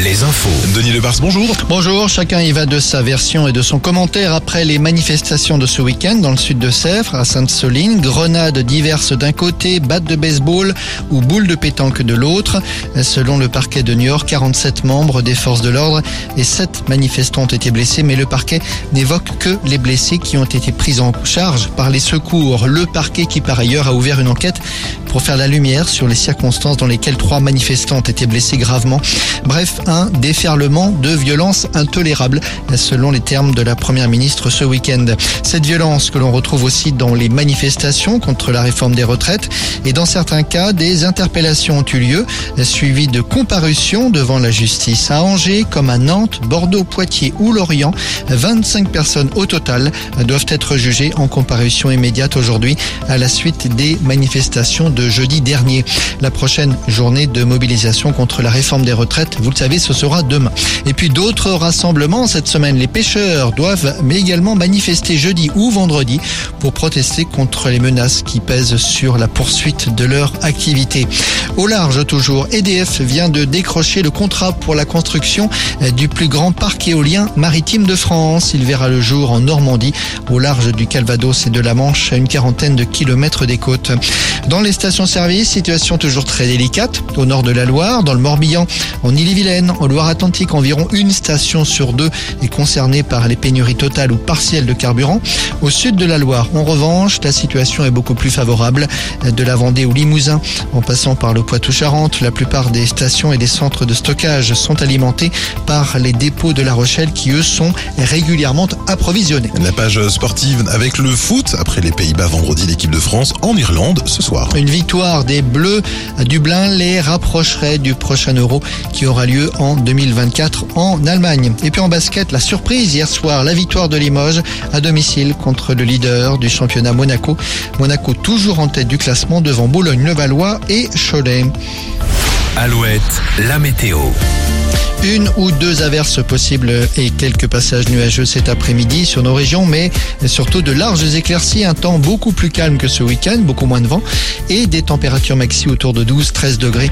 Les infos. Denis Lebars, bonjour. Bonjour, chacun y va de sa version et de son commentaire après les manifestations de ce week-end dans le sud de Sèvres, à Sainte-Soline. Grenades diverses d'un côté, battes de baseball ou boules de pétanque de l'autre. Selon le parquet de New York, 47 membres des forces de l'ordre et 7 manifestants ont été blessés, mais le parquet n'évoque que les blessés qui ont été pris en charge par les secours. Le parquet qui par ailleurs a ouvert une enquête pour faire la lumière sur les circonstances dans lesquelles trois manifestants ont été blessés gravement. Bref, un déferlement de violence intolérable, selon les termes de la première ministre ce week-end. Cette violence que l'on retrouve aussi dans les manifestations contre la réforme des retraites et dans certains cas, des interpellations ont eu lieu, suivies de comparutions devant la justice. À Angers, comme à Nantes, Bordeaux, Poitiers ou Lorient, 25 personnes au total doivent être jugées en comparution immédiate aujourd'hui à la suite des manifestations de jeudi dernier. La prochaine journée de mobilisation contre la réforme des retraites, vous le savez, ce sera demain. Et puis d'autres rassemblements cette semaine. Les pêcheurs doivent mais également manifester jeudi ou vendredi pour protester contre les menaces qui pèsent sur la poursuite de leur activité. Au large toujours, EDF vient de décrocher le contrat pour la construction du plus grand parc éolien maritime de France. Il verra le jour en Normandie, au large du Calvados et de la Manche, à une quarantaine de kilomètres des côtes. Dans les stations-service, situation toujours très délicate. Au nord de la Loire, dans le Morbihan, en Ille-et-Vilaine, en Loire-Atlantique, environ une station sur deux est concernée par les pénuries totales ou partielles de carburant. Au sud de la Loire, en revanche, la situation est beaucoup plus favorable. De la Vendée au Limousin, en passant par le Poitou-Charentes, la plupart des stations et des centres de stockage sont alimentés par les dépôts de La Rochelle qui, eux, sont régulièrement approvisionnés. La page sportive avec le foot. Après les Pays-Bas vendredi, l'équipe de France en Irlande ce soir. Une victoire des Bleus à Dublin les rapprocherait du prochain Euro qui aura lieu en 2024 en Allemagne. Et puis en basket, la surprise hier soir, la victoire de Limoges à domicile contre le leader du championnat Monaco. Monaco toujours en tête du classement devant Boulogne-le-Valois et Cholet. Alouette, la météo. Une ou deux averses possibles et quelques passages nuageux cet après-midi sur nos régions, mais surtout de larges éclaircies, un temps beaucoup plus calme que ce week-end, beaucoup moins de vent et des températures maxi autour de 12-13 degrés.